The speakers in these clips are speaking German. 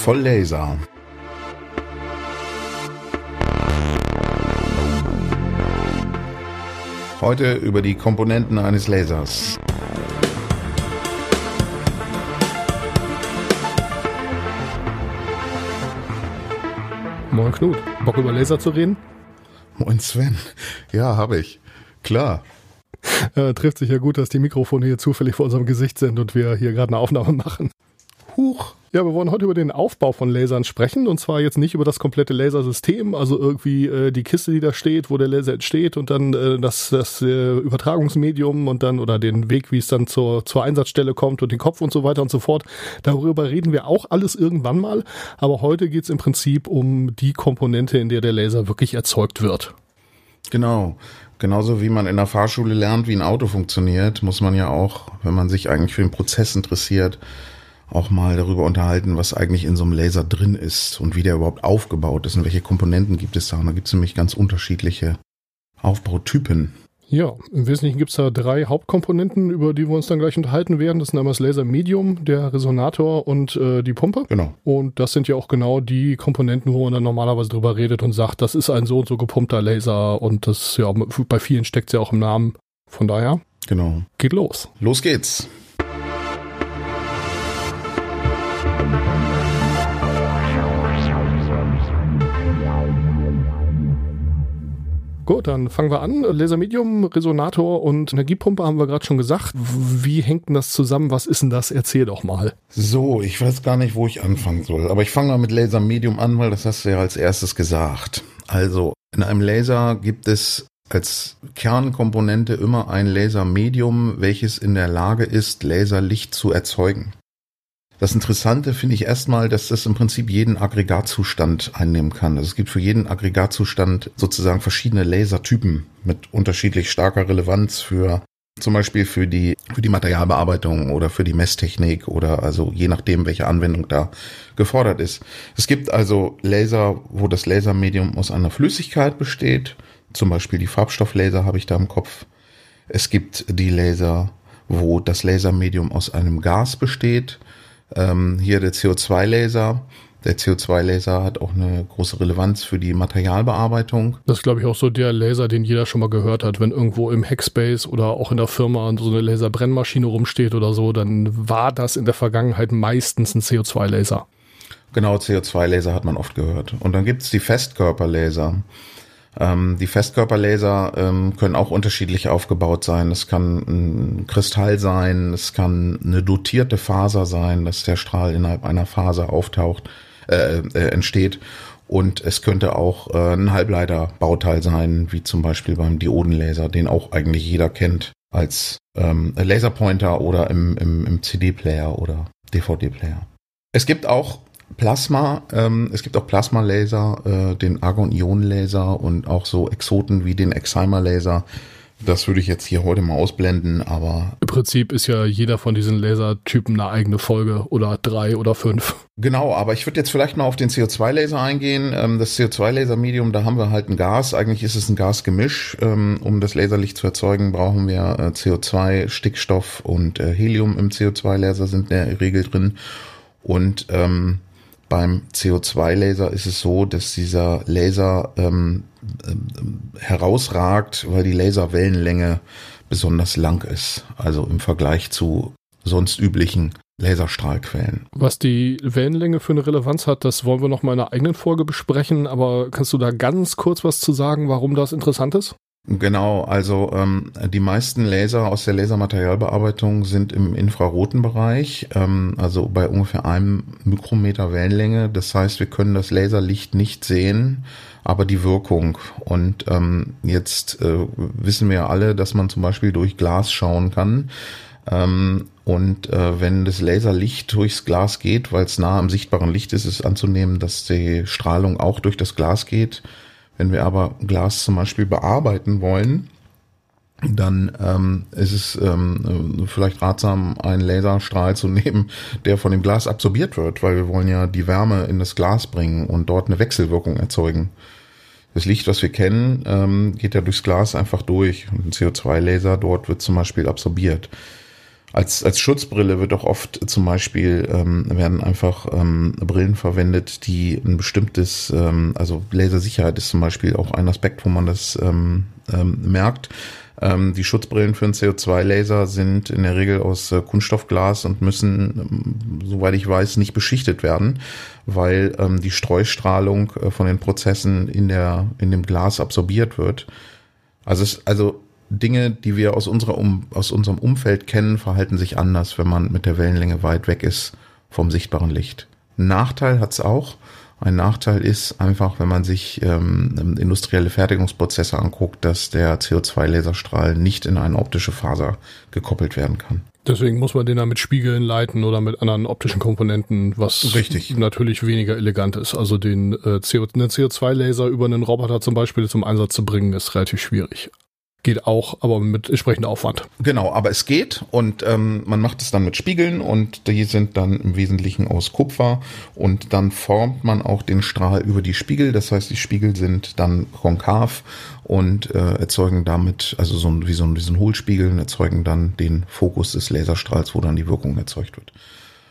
voll Laser. Heute über die Komponenten eines Lasers. Moin Knut, Bock über Laser zu reden? Moin Sven. Ja, habe ich. Klar. Äh, trifft sich ja gut, dass die Mikrofone hier zufällig vor unserem Gesicht sind und wir hier gerade eine Aufnahme machen. Huch. Ja, wir wollen heute über den Aufbau von Lasern sprechen und zwar jetzt nicht über das komplette Lasersystem, also irgendwie äh, die Kiste, die da steht, wo der Laser entsteht und dann äh, das, das äh, Übertragungsmedium und dann oder den Weg, wie es dann zur, zur Einsatzstelle kommt und den Kopf und so weiter und so fort. Darüber reden wir auch alles irgendwann mal, aber heute geht es im Prinzip um die Komponente, in der der Laser wirklich erzeugt wird. Genau. Genauso wie man in der Fahrschule lernt, wie ein Auto funktioniert, muss man ja auch, wenn man sich eigentlich für den Prozess interessiert, auch mal darüber unterhalten, was eigentlich in so einem Laser drin ist und wie der überhaupt aufgebaut ist und welche Komponenten gibt es da. Und da gibt es nämlich ganz unterschiedliche Aufbautypen. Ja, im Wesentlichen gibt es da drei Hauptkomponenten, über die wir uns dann gleich unterhalten werden. Das sind einmal das Laser-Medium, der Resonator und äh, die Pumpe. Genau. Und das sind ja auch genau die Komponenten, wo man dann normalerweise drüber redet und sagt, das ist ein so und so gepumpter Laser und das, ja, bei vielen steckt es ja auch im Namen. Von daher. Genau. Geht los. Los geht's. Gut, dann fangen wir an. Lasermedium, Resonator und Energiepumpe haben wir gerade schon gesagt. Wie hängt denn das zusammen? Was ist denn das? Erzähl doch mal. So, ich weiß gar nicht, wo ich anfangen soll. Aber ich fange mal mit Lasermedium an, weil das hast du ja als erstes gesagt. Also, in einem Laser gibt es als Kernkomponente immer ein Lasermedium, welches in der Lage ist, Laserlicht zu erzeugen. Das Interessante finde ich erstmal, dass das im Prinzip jeden Aggregatzustand einnehmen kann. Also es gibt für jeden Aggregatzustand sozusagen verschiedene Lasertypen mit unterschiedlich starker Relevanz für zum Beispiel für die, für die Materialbearbeitung oder für die Messtechnik oder also je nachdem, welche Anwendung da gefordert ist. Es gibt also Laser, wo das Lasermedium aus einer Flüssigkeit besteht. Zum Beispiel die Farbstofflaser habe ich da im Kopf. Es gibt die Laser, wo das Lasermedium aus einem Gas besteht. Ähm, hier der CO2-Laser. Der CO2-Laser hat auch eine große Relevanz für die Materialbearbeitung. Das ist, glaube ich, auch so der Laser, den jeder schon mal gehört hat. Wenn irgendwo im Hackspace oder auch in der Firma so eine Laserbrennmaschine rumsteht oder so, dann war das in der Vergangenheit meistens ein CO2-Laser. Genau, CO2-Laser hat man oft gehört. Und dann gibt es die Festkörperlaser. Ähm, die Festkörperlaser ähm, können auch unterschiedlich aufgebaut sein. Es kann ein Kristall sein, es kann eine dotierte Faser sein, dass der Strahl innerhalb einer Faser auftaucht, äh, äh, entsteht. Und es könnte auch äh, ein Halbleiterbauteil sein, wie zum Beispiel beim Diodenlaser, den auch eigentlich jeder kennt als ähm, Laserpointer oder im, im, im CD-Player oder DVD-Player. Es gibt auch Plasma, ähm, es gibt auch Plasmalaser, äh, den Argon-Ionen-Laser und auch so Exoten wie den Excimer-Laser. Das würde ich jetzt hier heute mal ausblenden, aber. Im Prinzip ist ja jeder von diesen Lasertypen eine eigene Folge oder drei oder fünf. Genau, aber ich würde jetzt vielleicht mal auf den CO2-Laser eingehen. Ähm, das CO2-Laser-Medium, da haben wir halt ein Gas. Eigentlich ist es ein Gasgemisch. Ähm, um das Laserlicht zu erzeugen, brauchen wir äh, CO2, Stickstoff und äh, Helium im CO2-Laser sind in der Regel drin. Und ähm, beim CO2-Laser ist es so, dass dieser Laser ähm, ähm, herausragt, weil die Laserwellenlänge besonders lang ist. Also im Vergleich zu sonst üblichen Laserstrahlquellen. Was die Wellenlänge für eine Relevanz hat, das wollen wir noch mal in einer eigenen Folge besprechen. Aber kannst du da ganz kurz was zu sagen, warum das interessant ist? Genau, also ähm, die meisten Laser aus der Lasermaterialbearbeitung sind im infraroten Bereich, ähm, also bei ungefähr einem Mikrometer Wellenlänge. Das heißt, wir können das Laserlicht nicht sehen, aber die Wirkung. Und ähm, jetzt äh, wissen wir ja alle, dass man zum Beispiel durch Glas schauen kann. Ähm, und äh, wenn das Laserlicht durchs Glas geht, weil es nah am sichtbaren Licht ist, ist anzunehmen, dass die Strahlung auch durch das Glas geht. Wenn wir aber Glas zum Beispiel bearbeiten wollen, dann ähm, ist es ähm, vielleicht ratsam, einen Laserstrahl zu nehmen, der von dem Glas absorbiert wird, weil wir wollen ja die Wärme in das Glas bringen und dort eine Wechselwirkung erzeugen. Das Licht, was wir kennen, ähm, geht ja durchs Glas einfach durch. Und ein CO2-Laser dort wird zum Beispiel absorbiert. Als, als Schutzbrille wird auch oft zum Beispiel, ähm, werden einfach ähm, Brillen verwendet, die ein bestimmtes, ähm, also Lasersicherheit ist zum Beispiel auch ein Aspekt, wo man das ähm, ähm, merkt. Ähm, die Schutzbrillen für einen CO2-Laser sind in der Regel aus äh, Kunststoffglas und müssen, ähm, soweit ich weiß, nicht beschichtet werden, weil ähm, die Streustrahlung äh, von den Prozessen in der in dem Glas absorbiert wird. Also es, also Dinge, die wir aus, unserer um, aus unserem Umfeld kennen, verhalten sich anders, wenn man mit der Wellenlänge weit weg ist vom sichtbaren Licht. Ein Nachteil hat es auch. Ein Nachteil ist einfach, wenn man sich ähm, industrielle Fertigungsprozesse anguckt, dass der CO2-Laserstrahl nicht in eine optische Faser gekoppelt werden kann. Deswegen muss man den dann mit Spiegeln leiten oder mit anderen optischen Komponenten, was Richtig. natürlich weniger elegant ist. Also den äh, CO, einen CO2-Laser über einen Roboter zum Beispiel zum Einsatz zu bringen, ist relativ schwierig. Geht auch, aber mit entsprechendem Aufwand. Genau, aber es geht und ähm, man macht es dann mit Spiegeln und die sind dann im Wesentlichen aus Kupfer und dann formt man auch den Strahl über die Spiegel. Das heißt, die Spiegel sind dann konkav und äh, erzeugen damit, also so ein, wie so ein, wie so ein Hohlspiegel, erzeugen dann den Fokus des Laserstrahls, wo dann die Wirkung erzeugt wird.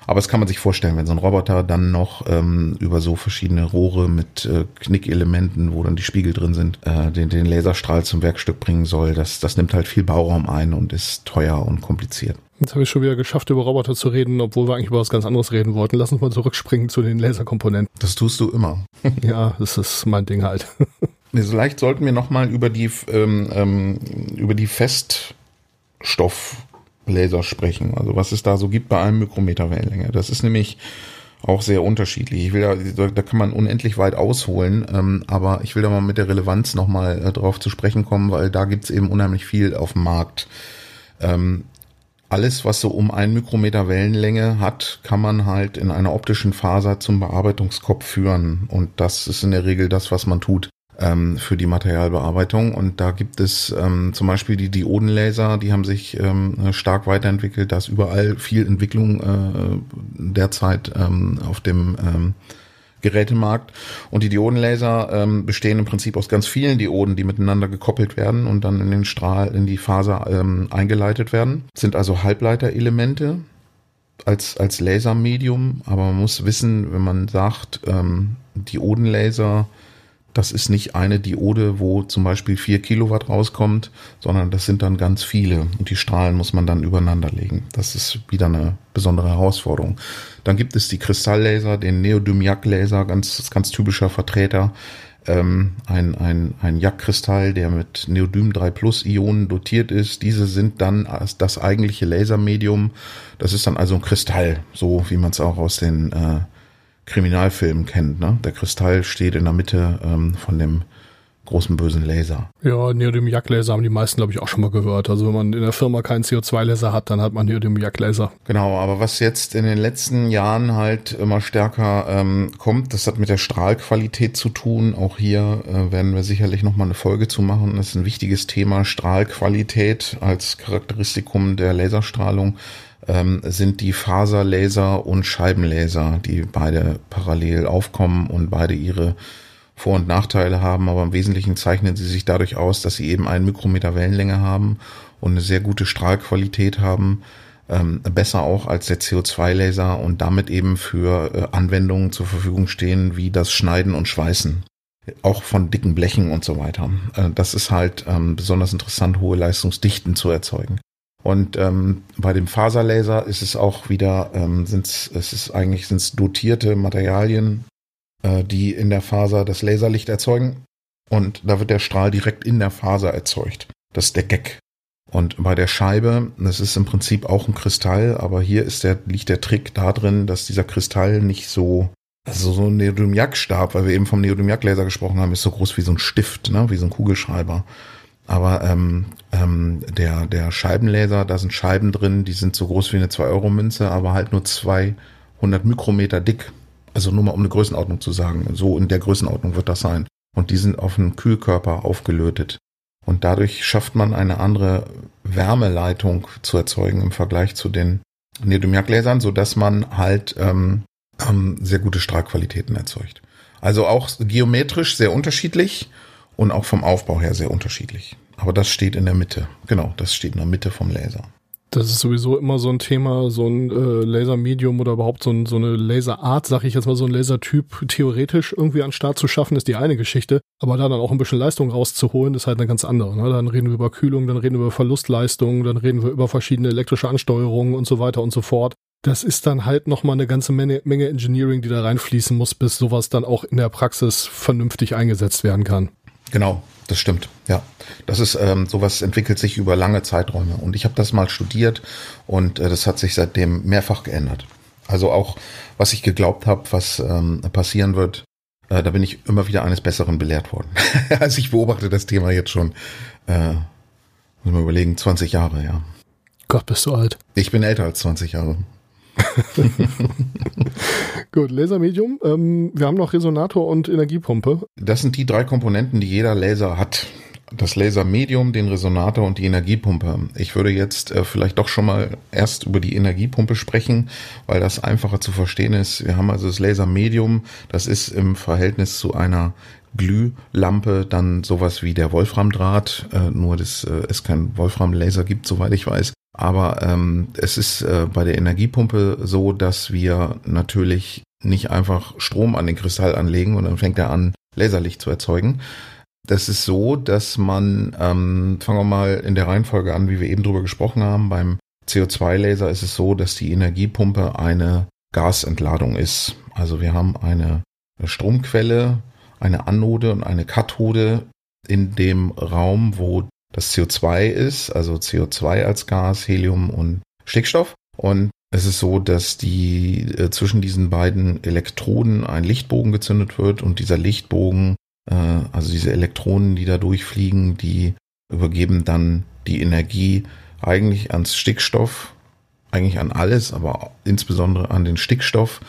Aber das kann man sich vorstellen, wenn so ein Roboter dann noch ähm, über so verschiedene Rohre mit äh, Knickelementen, wo dann die Spiegel drin sind, äh, den, den Laserstrahl zum Werkstück bringen soll, das, das nimmt halt viel Bauraum ein und ist teuer und kompliziert. Jetzt habe ich schon wieder geschafft, über Roboter zu reden, obwohl wir eigentlich über was ganz anderes reden wollten. Lass uns mal zurückspringen zu den Laserkomponenten. Das tust du immer. ja, das ist mein Ding halt. Vielleicht sollten wir nochmal über die ähm, ähm, über die Feststoff Laser sprechen. Also was es da so gibt bei einem Mikrometer Wellenlänge. Das ist nämlich auch sehr unterschiedlich. Ich will da, da kann man unendlich weit ausholen, ähm, aber ich will da mal mit der Relevanz nochmal äh, drauf zu sprechen kommen, weil da gibt's eben unheimlich viel auf dem Markt. Ähm, alles, was so um einen Mikrometer Wellenlänge hat, kann man halt in einer optischen Faser zum Bearbeitungskopf führen. Und das ist in der Regel das, was man tut ähm, für die Materialbearbeitung. Und da gibt es ähm, zum Beispiel die Diodenlaser, die haben sich ähm, stark weiterentwickelt. Da ist überall viel Entwicklung äh, derzeit ähm, auf dem ähm, Gerätemarkt. Und die Diodenlaser ähm, bestehen im Prinzip aus ganz vielen Dioden, die miteinander gekoppelt werden und dann in den Strahl, in die Faser ähm, eingeleitet werden. sind also Halbleiterelemente als, als Lasermedium, aber man muss wissen, wenn man sagt, ähm, Diodenlaser das ist nicht eine Diode, wo zum Beispiel vier Kilowatt rauskommt, sondern das sind dann ganz viele und die Strahlen muss man dann übereinander legen. Das ist wieder eine besondere Herausforderung. Dann gibt es die Kristalllaser, den Neodymiac-Laser, ganz, ganz typischer Vertreter. Ähm, ein, ein, ein Jack-Kristall, der mit Neodym 3 Plus Ionen dotiert ist. Diese sind dann das eigentliche Lasermedium. Das ist dann also ein Kristall, so wie man es auch aus den äh, Kriminalfilmen kennt. Ne? Der Kristall steht in der Mitte ähm, von dem großen bösen Laser. Ja, Neodym-Jack-Laser haben die meisten, glaube ich, auch schon mal gehört. Also wenn man in der Firma keinen CO2-Laser hat, dann hat man Neodym-Jack-Laser. Genau, aber was jetzt in den letzten Jahren halt immer stärker ähm, kommt, das hat mit der Strahlqualität zu tun. Auch hier äh, werden wir sicherlich nochmal eine Folge zu machen. Das ist ein wichtiges Thema, Strahlqualität als Charakteristikum der Laserstrahlung ähm, sind die Faserlaser und Scheibenlaser, die beide parallel aufkommen und beide ihre vor- und Nachteile haben, aber im Wesentlichen zeichnen sie sich dadurch aus, dass sie eben einen Mikrometer Wellenlänge haben und eine sehr gute Strahlqualität haben, ähm, besser auch als der CO2-Laser und damit eben für äh, Anwendungen zur Verfügung stehen, wie das Schneiden und Schweißen. Auch von dicken Blechen und so weiter. Äh, das ist halt ähm, besonders interessant, hohe Leistungsdichten zu erzeugen. Und ähm, bei dem Faserlaser ist es auch wieder, ähm, sind's, es ist eigentlich sind's dotierte Materialien, äh, die in der Faser das Laserlicht erzeugen. Und da wird der Strahl direkt in der Faser erzeugt. Das ist der Gag. Und bei der Scheibe, das ist im Prinzip auch ein Kristall, aber hier ist der, liegt der Trick da drin, dass dieser Kristall nicht so, also so ein Neodymiac-Stab, weil wir eben vom Neodymiac-Laser gesprochen haben, ist so groß wie so ein Stift, ne, wie so ein Kugelschreiber. Aber ähm, ähm, der, der Scheibenlaser, da sind Scheiben drin, die sind so groß wie eine 2-Euro-Münze, aber halt nur 200 Mikrometer dick. Also nur mal um eine Größenordnung zu sagen. So in der Größenordnung wird das sein. Und die sind auf einen Kühlkörper aufgelötet. Und dadurch schafft man eine andere Wärmeleitung zu erzeugen im Vergleich zu den Neodymiac-Lasern, sodass man halt ähm, ähm, sehr gute Strahlqualitäten erzeugt. Also auch geometrisch sehr unterschiedlich und auch vom Aufbau her sehr unterschiedlich. Aber das steht in der Mitte. Genau, das steht in der Mitte vom Laser. Das ist sowieso immer so ein Thema, so ein äh, Lasermedium oder überhaupt so, ein, so eine Laserart, sag ich jetzt mal, so ein Lasertyp theoretisch irgendwie an den Start zu schaffen, ist die eine Geschichte. Aber da dann auch ein bisschen Leistung rauszuholen, ist halt eine ganz andere. Ne? Dann reden wir über Kühlung, dann reden wir über Verlustleistung, dann reden wir über verschiedene elektrische Ansteuerungen und so weiter und so fort. Das ist dann halt nochmal eine ganze Menge, Menge Engineering, die da reinfließen muss, bis sowas dann auch in der Praxis vernünftig eingesetzt werden kann. Genau, das stimmt, ja. Das ist ähm, sowas entwickelt sich über lange Zeiträume und ich habe das mal studiert und äh, das hat sich seitdem mehrfach geändert. Also auch was ich geglaubt habe, was ähm, passieren wird, äh, da bin ich immer wieder eines Besseren belehrt worden. also ich beobachte das Thema jetzt schon, äh, muss man überlegen, 20 Jahre, ja. Gott, bist du alt. Ich bin älter als 20 Jahre. Gut, Lasermedium. Ähm, wir haben noch Resonator und Energiepumpe. Das sind die drei Komponenten, die jeder Laser hat. Das Lasermedium, den Resonator und die Energiepumpe. Ich würde jetzt äh, vielleicht doch schon mal erst über die Energiepumpe sprechen, weil das einfacher zu verstehen ist. Wir haben also das Lasermedium, das ist im Verhältnis zu einer Glühlampe dann sowas wie der Wolframdraht, äh, nur dass äh, es kein Wolframlaser gibt, soweit ich weiß. Aber ähm, es ist äh, bei der Energiepumpe so, dass wir natürlich nicht einfach Strom an den Kristall anlegen und dann fängt er an, Laserlicht zu erzeugen. Das ist so, dass man, ähm, fangen wir mal in der Reihenfolge an, wie wir eben drüber gesprochen haben, beim CO2-Laser ist es so, dass die Energiepumpe eine Gasentladung ist. Also wir haben eine Stromquelle, eine Anode und eine Kathode in dem Raum, wo das CO2 ist, also CO2 als Gas, Helium und Stickstoff. Und es ist so, dass die äh, zwischen diesen beiden Elektroden ein Lichtbogen gezündet wird und dieser Lichtbogen, äh, also diese Elektronen, die da durchfliegen, die übergeben dann die Energie eigentlich ans Stickstoff, eigentlich an alles, aber insbesondere an den Stickstoff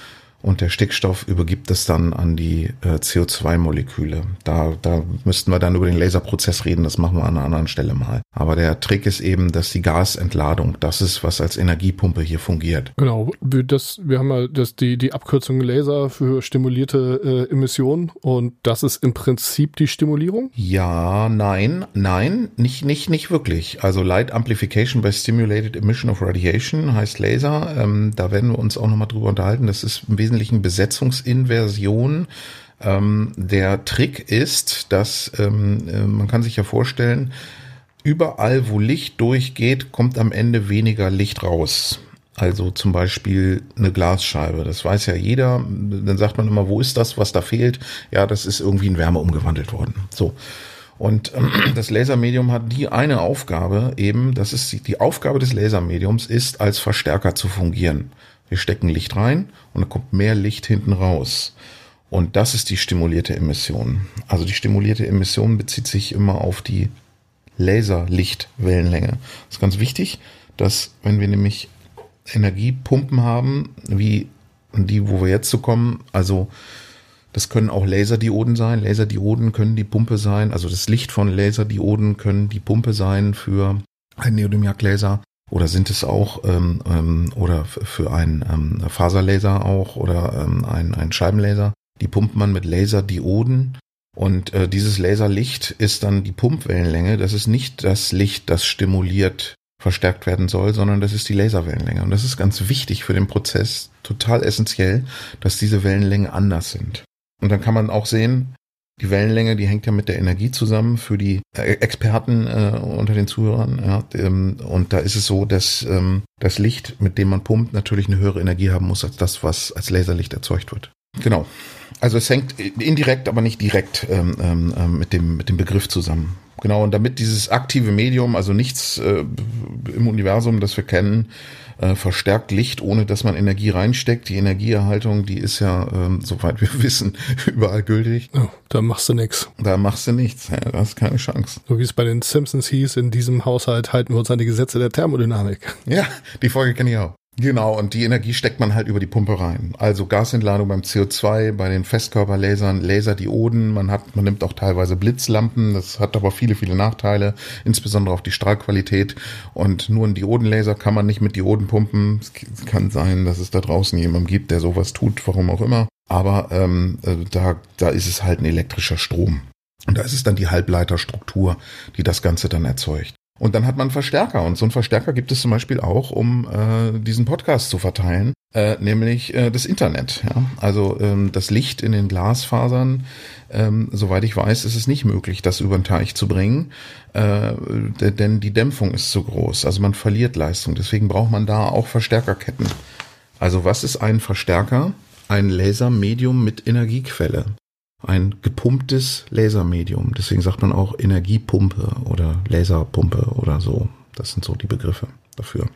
und der Stickstoff übergibt es dann an die äh, CO2-Moleküle. Da, da müssten wir dann über den Laserprozess reden, das machen wir an einer anderen Stelle mal. Aber der Trick ist eben, dass die Gasentladung, das ist, was als Energiepumpe hier fungiert. Genau, das, wir haben ja das, die, die Abkürzung Laser für stimulierte äh, Emissionen und das ist im Prinzip die Stimulierung? Ja, nein, nein, nicht, nicht, nicht wirklich. Also Light Amplification by Stimulated Emission of Radiation heißt Laser. Ähm, da werden wir uns auch nochmal drüber unterhalten. Das ist im Wesentlichen Wesentlichen Besetzungsinversion. Ähm, der Trick ist, dass ähm, äh, man kann sich ja vorstellen, überall, wo Licht durchgeht, kommt am Ende weniger Licht raus. Also zum Beispiel eine Glasscheibe. Das weiß ja jeder. Dann sagt man immer, wo ist das, was da fehlt? Ja, das ist irgendwie in Wärme umgewandelt worden. So. Und ähm, das Lasermedium hat die eine Aufgabe eben, das ist die, die Aufgabe des Lasermediums ist, als Verstärker zu fungieren. Wir stecken Licht rein und dann kommt mehr Licht hinten raus. Und das ist die stimulierte Emission. Also die stimulierte Emission bezieht sich immer auf die Laserlichtwellenlänge. Das ist ganz wichtig, dass wenn wir nämlich Energiepumpen haben, wie die, wo wir jetzt zu kommen, also das können auch Laserdioden sein. Laserdioden können die Pumpe sein. Also das Licht von Laserdioden können die Pumpe sein für ein Neodymium-Laser. Oder sind es auch, ähm, ähm, oder für einen ähm, Faserlaser auch oder ähm, ein, ein Scheibenlaser, die pumpt man mit Laserdioden. Und äh, dieses Laserlicht ist dann die Pumpwellenlänge. Das ist nicht das Licht, das stimuliert verstärkt werden soll, sondern das ist die Laserwellenlänge. Und das ist ganz wichtig für den Prozess, total essentiell, dass diese Wellenlängen anders sind. Und dann kann man auch sehen, die Wellenlänge, die hängt ja mit der Energie zusammen für die äh, Experten äh, unter den Zuhörern. Ja, ähm, und da ist es so, dass ähm, das Licht, mit dem man pumpt, natürlich eine höhere Energie haben muss als das, was als Laserlicht erzeugt wird. Genau. Also es hängt indirekt, aber nicht direkt ähm, ähm, ähm, mit, dem, mit dem Begriff zusammen. Genau, und damit dieses aktive Medium, also nichts äh, im Universum, das wir kennen, äh, verstärkt Licht, ohne dass man Energie reinsteckt. Die Energieerhaltung, die ist ja, ähm, soweit wir wissen, überall gültig. Oh, da machst du nichts. Da machst du nichts. Ja, da hast keine Chance. So wie es bei den Simpsons hieß, in diesem Haushalt halten wir uns an die Gesetze der Thermodynamik. Ja, die Folge kenne ich auch. Genau, und die Energie steckt man halt über die Pumpe rein. Also Gasentladung beim CO2, bei den Festkörperlasern, Laserdioden, man hat, man nimmt auch teilweise Blitzlampen, das hat aber viele, viele Nachteile, insbesondere auf die Strahlqualität. Und nur ein Diodenlaser kann man nicht mit Dioden pumpen. Es kann sein, dass es da draußen jemanden gibt, der sowas tut, warum auch immer. Aber ähm, äh, da, da ist es halt ein elektrischer Strom. Und da ist es dann die Halbleiterstruktur, die das Ganze dann erzeugt. Und dann hat man Verstärker. Und so einen Verstärker gibt es zum Beispiel auch, um äh, diesen Podcast zu verteilen, äh, nämlich äh, das Internet. Ja? Also ähm, das Licht in den Glasfasern, ähm, soweit ich weiß, ist es nicht möglich, das über den Teich zu bringen, äh, denn die Dämpfung ist zu groß. Also man verliert Leistung. Deswegen braucht man da auch Verstärkerketten. Also was ist ein Verstärker? Ein Lasermedium mit Energiequelle ein gepumptes Lasermedium. Deswegen sagt man auch Energiepumpe oder Laserpumpe oder so. Das sind so die Begriffe dafür.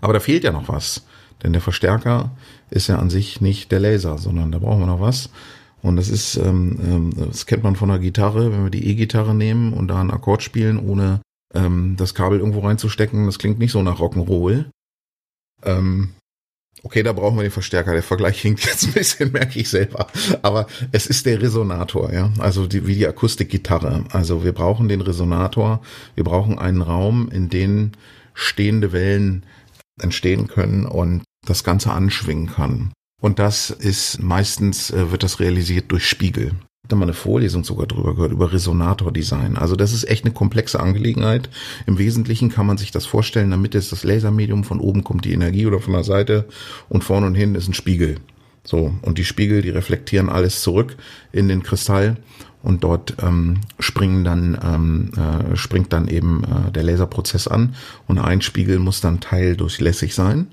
Aber da fehlt ja noch was. Denn der Verstärker ist ja an sich nicht der Laser, sondern da brauchen wir noch was. Und das ist, ähm, ähm das kennt man von der Gitarre, wenn wir die E-Gitarre nehmen und da einen Akkord spielen, ohne ähm, das Kabel irgendwo reinzustecken, das klingt nicht so nach Rock'n'Roll. Ähm, Okay, da brauchen wir den Verstärker. Der Vergleich hinkt jetzt ein bisschen, merke ich selber. Aber es ist der Resonator, ja. Also die, wie die Akustikgitarre. Also wir brauchen den Resonator. Wir brauchen einen Raum, in dem stehende Wellen entstehen können und das Ganze anschwingen kann. Und das ist meistens, äh, wird das realisiert durch Spiegel da mal eine Vorlesung sogar drüber gehört, über Resonatordesign. Also das ist echt eine komplexe Angelegenheit. Im Wesentlichen kann man sich das vorstellen, damit ist das Lasermedium, von oben kommt die Energie oder von der Seite und vorne und hinten ist ein Spiegel. So, und die Spiegel, die reflektieren alles zurück in den Kristall und dort ähm, springen dann, ähm, äh, springt dann eben äh, der Laserprozess an und ein Spiegel muss dann teildurchlässig sein,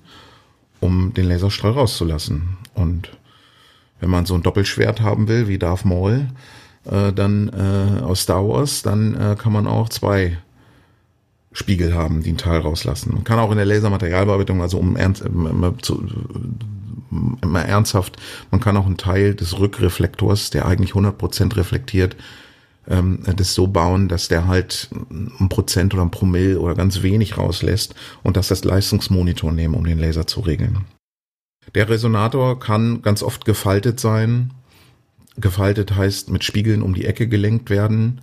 um den Laserstrahl rauszulassen. Und wenn man so ein Doppelschwert haben will, wie Darth Maul, äh, dann äh, aus Star Wars, dann äh, kann man auch zwei Spiegel haben, die einen Teil rauslassen. Man kann auch in der Lasermaterialbearbeitung, also um ernst, immer, zu, immer ernsthaft, man kann auch einen Teil des Rückreflektors, der eigentlich 100% reflektiert, ähm, das so bauen, dass der halt ein Prozent oder ein Promille oder ganz wenig rauslässt und das das Leistungsmonitor nehmen, um den Laser zu regeln. Der Resonator kann ganz oft gefaltet sein. Gefaltet heißt mit Spiegeln um die Ecke gelenkt werden.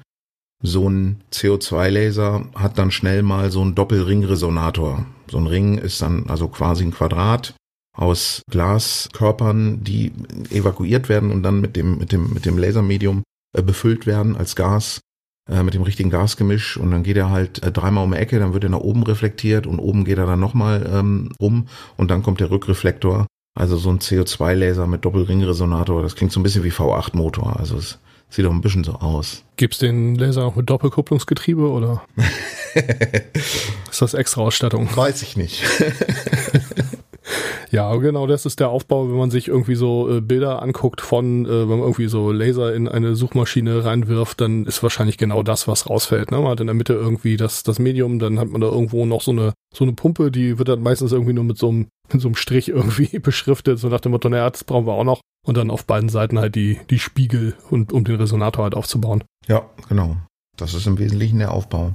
So ein CO2-Laser hat dann schnell mal so einen Doppelringresonator. So ein Ring ist dann also quasi ein Quadrat aus Glaskörpern, die evakuiert werden und dann mit dem, mit dem, mit dem Lasermedium äh, befüllt werden als Gas äh, mit dem richtigen Gasgemisch und dann geht er halt äh, dreimal um die Ecke, dann wird er nach oben reflektiert und oben geht er dann nochmal ähm, rum und dann kommt der Rückreflektor also so ein CO2-Laser mit Doppelringresonator, das klingt so ein bisschen wie V8-Motor. Also es sieht doch ein bisschen so aus. Gibt's den Laser auch mit Doppelkupplungsgetriebe oder ist das extra Ausstattung? Weiß ich nicht. Ja, genau, das ist der Aufbau, wenn man sich irgendwie so äh, Bilder anguckt von, äh, wenn man irgendwie so Laser in eine Suchmaschine reinwirft, dann ist wahrscheinlich genau das, was rausfällt. Ne? Man hat in der Mitte irgendwie das, das Medium, dann hat man da irgendwo noch so eine, so eine Pumpe, die wird dann meistens irgendwie nur mit so einem, mit so einem Strich irgendwie beschriftet, so nach dem Motto, naja, das brauchen wir auch noch. Und dann auf beiden Seiten halt die, die Spiegel und um den Resonator halt aufzubauen. Ja, genau. Das ist im Wesentlichen der Aufbau.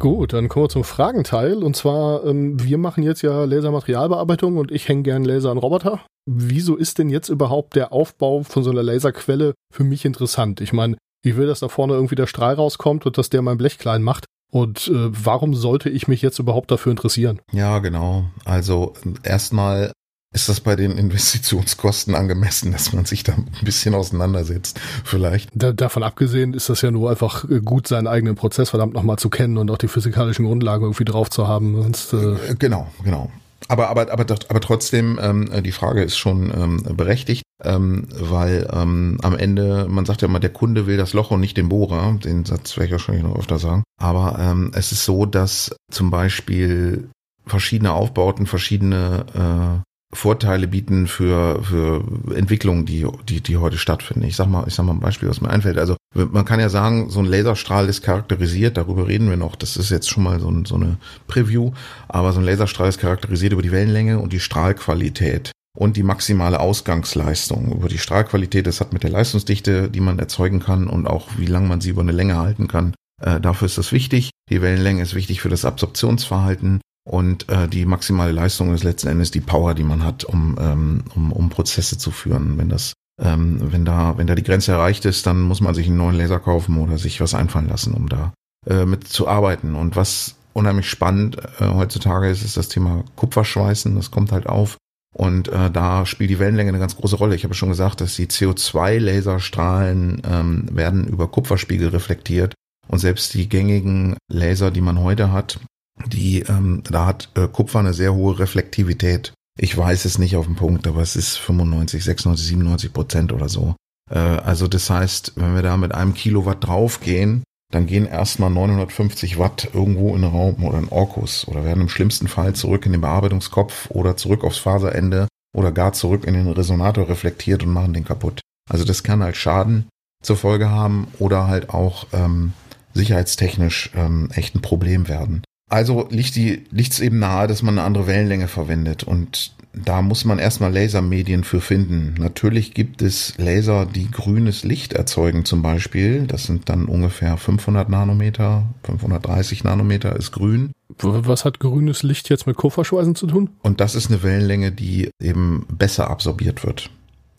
Gut, dann kommen wir zum Fragenteil. Und zwar, ähm, wir machen jetzt ja Lasermaterialbearbeitung und ich hänge gern Laser an Roboter. Wieso ist denn jetzt überhaupt der Aufbau von so einer Laserquelle für mich interessant? Ich meine, ich will, dass da vorne irgendwie der Strahl rauskommt und dass der mein Blech klein macht. Und äh, warum sollte ich mich jetzt überhaupt dafür interessieren? Ja, genau. Also erstmal ist das bei den Investitionskosten angemessen, dass man sich da ein bisschen auseinandersetzt, vielleicht? Da, davon abgesehen ist das ja nur einfach äh, gut, seinen eigenen Prozess verdammt nochmal zu kennen und auch die physikalischen Grundlagen irgendwie drauf zu haben. Sonst, äh genau, genau. Aber, aber, aber, aber trotzdem, ähm, die Frage ist schon ähm, berechtigt, ähm, weil ähm, am Ende, man sagt ja immer, der Kunde will das Loch und nicht den Bohrer. Den Satz werde ich wahrscheinlich noch öfter sagen. Aber ähm, es ist so, dass zum Beispiel verschiedene Aufbauten, verschiedene äh, Vorteile bieten für, für Entwicklungen, die, die, die heute stattfinden. Ich sag mal, ich sag mal ein Beispiel, was mir einfällt. Also, man kann ja sagen, so ein Laserstrahl ist charakterisiert, darüber reden wir noch. Das ist jetzt schon mal so, ein, so eine Preview. Aber so ein Laserstrahl ist charakterisiert über die Wellenlänge und die Strahlqualität und die maximale Ausgangsleistung. Über die Strahlqualität, das hat mit der Leistungsdichte, die man erzeugen kann und auch wie lange man sie über eine Länge halten kann. Äh, dafür ist das wichtig. Die Wellenlänge ist wichtig für das Absorptionsverhalten und äh, die maximale Leistung ist letzten Endes die Power, die man hat, um, ähm, um, um Prozesse zu führen. Wenn das, ähm, wenn da, wenn da die Grenze erreicht ist, dann muss man sich einen neuen Laser kaufen oder sich was einfallen lassen, um da äh, mit zu arbeiten. Und was unheimlich spannend äh, heutzutage ist, ist das Thema Kupferschweißen. Das kommt halt auf. Und äh, da spielt die Wellenlänge eine ganz große Rolle. Ich habe schon gesagt, dass die CO2-Laserstrahlen ähm, werden über Kupferspiegel reflektiert. Und selbst die gängigen Laser, die man heute hat, die, ähm, da hat äh, Kupfer eine sehr hohe Reflektivität. Ich weiß es nicht auf den Punkt, aber es ist 95, 96, 97 Prozent oder so. Äh, also das heißt, wenn wir da mit einem Kilowatt draufgehen, dann gehen erstmal 950 Watt irgendwo in den Raum oder in Orkus oder werden im schlimmsten Fall zurück in den Bearbeitungskopf oder zurück aufs Faserende oder gar zurück in den Resonator reflektiert und machen den kaputt. Also das kann halt Schaden zur Folge haben oder halt auch ähm, sicherheitstechnisch ähm, echt ein Problem werden. Also liegt die liegt es eben nahe, dass man eine andere Wellenlänge verwendet und da muss man erstmal Lasermedien für finden. Natürlich gibt es Laser, die grünes Licht erzeugen zum Beispiel. Das sind dann ungefähr 500 Nanometer, 530 Nanometer ist grün. Was hat grünes Licht jetzt mit Kupferschweißen zu tun? Und das ist eine Wellenlänge, die eben besser absorbiert wird.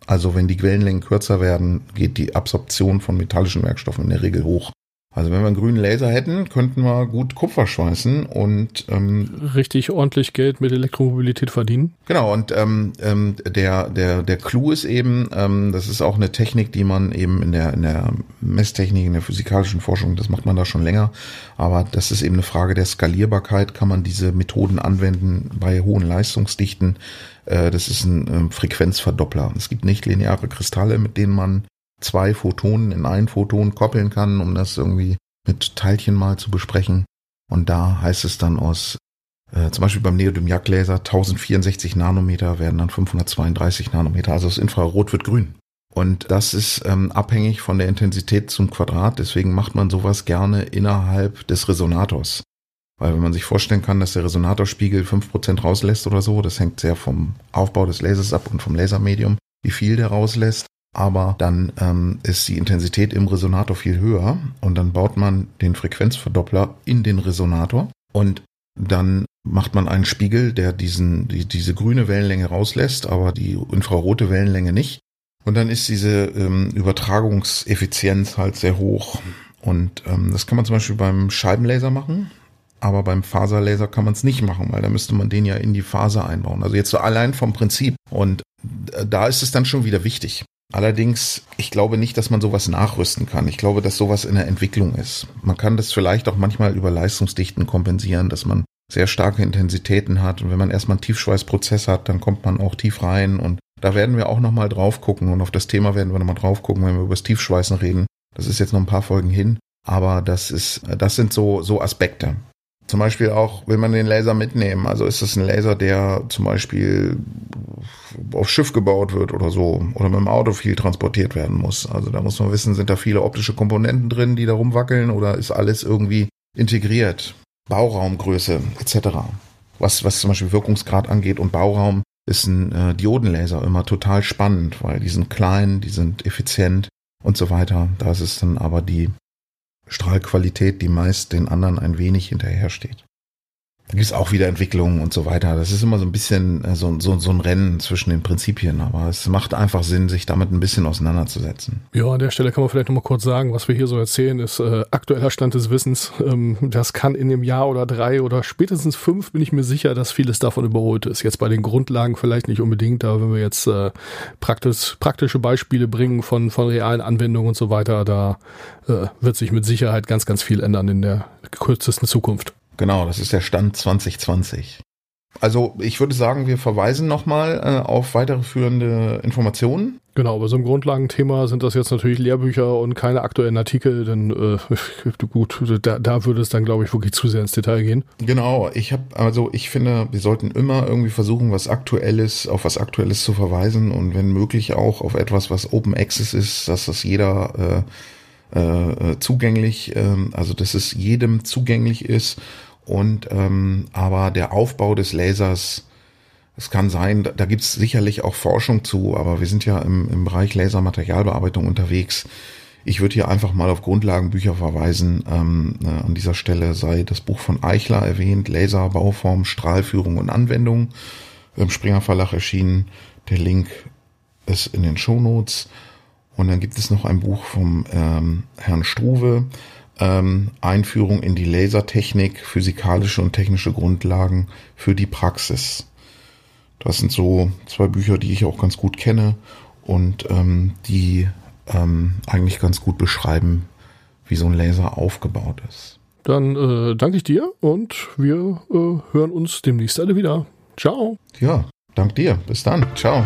Also wenn die Wellenlängen kürzer werden, geht die Absorption von metallischen Werkstoffen in der Regel hoch. Also wenn wir einen grünen Laser hätten, könnten wir gut Kupfer schweißen und ähm, richtig ordentlich Geld mit Elektromobilität verdienen. Genau, und ähm, ähm, der, der, der Clou ist eben, ähm, das ist auch eine Technik, die man eben in der, in der Messtechnik, in der physikalischen Forschung, das macht man da schon länger, aber das ist eben eine Frage der Skalierbarkeit, kann man diese Methoden anwenden bei hohen Leistungsdichten. Äh, das ist ein ähm, Frequenzverdoppler. Es gibt nicht lineare Kristalle, mit denen man zwei Photonen in ein Photon koppeln kann, um das irgendwie mit Teilchen mal zu besprechen. Und da heißt es dann aus, äh, zum Beispiel beim Neodym-Jagd-Laser 1064 Nanometer werden dann 532 Nanometer. Also das Infrarot wird grün. Und das ist ähm, abhängig von der Intensität zum Quadrat. Deswegen macht man sowas gerne innerhalb des Resonators. Weil wenn man sich vorstellen kann, dass der Resonatorspiegel 5% rauslässt oder so, das hängt sehr vom Aufbau des Lasers ab und vom Lasermedium, wie viel der rauslässt aber dann ähm, ist die Intensität im Resonator viel höher und dann baut man den Frequenzverdoppler in den Resonator und dann macht man einen Spiegel, der diesen, die, diese grüne Wellenlänge rauslässt, aber die infrarote Wellenlänge nicht. Und dann ist diese ähm, Übertragungseffizienz halt sehr hoch. Und ähm, das kann man zum Beispiel beim Scheibenlaser machen, aber beim Faserlaser kann man es nicht machen, weil da müsste man den ja in die Faser einbauen. Also jetzt so allein vom Prinzip. Und äh, da ist es dann schon wieder wichtig. Allerdings, ich glaube nicht, dass man sowas nachrüsten kann. Ich glaube, dass sowas in der Entwicklung ist. Man kann das vielleicht auch manchmal über Leistungsdichten kompensieren, dass man sehr starke Intensitäten hat. Und wenn man erstmal einen Tiefschweißprozess hat, dann kommt man auch tief rein. Und da werden wir auch nochmal drauf gucken. Und auf das Thema werden wir nochmal drauf gucken, wenn wir über das Tiefschweißen reden. Das ist jetzt noch ein paar Folgen hin. Aber das ist, das sind so, so Aspekte. Zum Beispiel auch, will man den Laser mitnehmen. Also ist es ein Laser, der zum Beispiel auf Schiff gebaut wird oder so oder mit dem Auto viel transportiert werden muss. Also da muss man wissen, sind da viele optische Komponenten drin, die da rumwackeln oder ist alles irgendwie integriert? Bauraumgröße etc. Was, was zum Beispiel Wirkungsgrad angeht und Bauraum ist ein äh, Diodenlaser immer total spannend, weil die sind klein, die sind effizient und so weiter. Da ist es dann aber die Strahlqualität, die meist den anderen ein wenig hinterhersteht. Da gibt es auch wieder Entwicklungen und so weiter. Das ist immer so ein bisschen äh, so, so, so ein Rennen zwischen den Prinzipien, aber es macht einfach Sinn, sich damit ein bisschen auseinanderzusetzen. Ja, an der Stelle kann man vielleicht nochmal kurz sagen, was wir hier so erzählen, ist äh, aktueller Stand des Wissens. Ähm, das kann in dem Jahr oder drei oder spätestens fünf bin ich mir sicher, dass vieles davon überholt ist. Jetzt bei den Grundlagen vielleicht nicht unbedingt, aber wenn wir jetzt äh, praktisch, praktische Beispiele bringen von, von realen Anwendungen und so weiter, da äh, wird sich mit Sicherheit ganz, ganz viel ändern in der kürzesten Zukunft. Genau, das ist der Stand 2020. Also ich würde sagen, wir verweisen nochmal äh, auf weitere führende Informationen. Genau, bei so einem Grundlagenthema sind das jetzt natürlich Lehrbücher und keine aktuellen Artikel, denn äh, gut, da, da würde es dann, glaube ich, wirklich zu sehr ins Detail gehen. Genau, ich habe, also ich finde, wir sollten immer irgendwie versuchen, was Aktuelles, auf was Aktuelles zu verweisen und wenn möglich auch auf etwas, was Open Access ist, dass das jeder äh, äh, zugänglich, äh, also dass es jedem zugänglich ist und ähm, aber der Aufbau des Lasers, es kann sein, da, gibt es sicherlich auch Forschung zu, aber wir sind ja im, im Bereich Lasermaterialbearbeitung unterwegs. Ich würde hier einfach mal auf Grundlagenbücher verweisen. Ähm, äh, an dieser Stelle sei das Buch von Eichler erwähnt, Laser, Bauform, Strahlführung und Anwendung, im Springer Verlag erschienen. Der Link ist in den Shownotes. Und dann gibt es noch ein Buch vom ähm, Herrn Struve, ähm, Einführung in die Lasertechnik, physikalische und technische Grundlagen für die Praxis. Das sind so zwei Bücher, die ich auch ganz gut kenne und ähm, die ähm, eigentlich ganz gut beschreiben, wie so ein Laser aufgebaut ist. Dann äh, danke ich dir und wir äh, hören uns demnächst alle wieder. Ciao. Ja, dank dir. Bis dann. Ciao.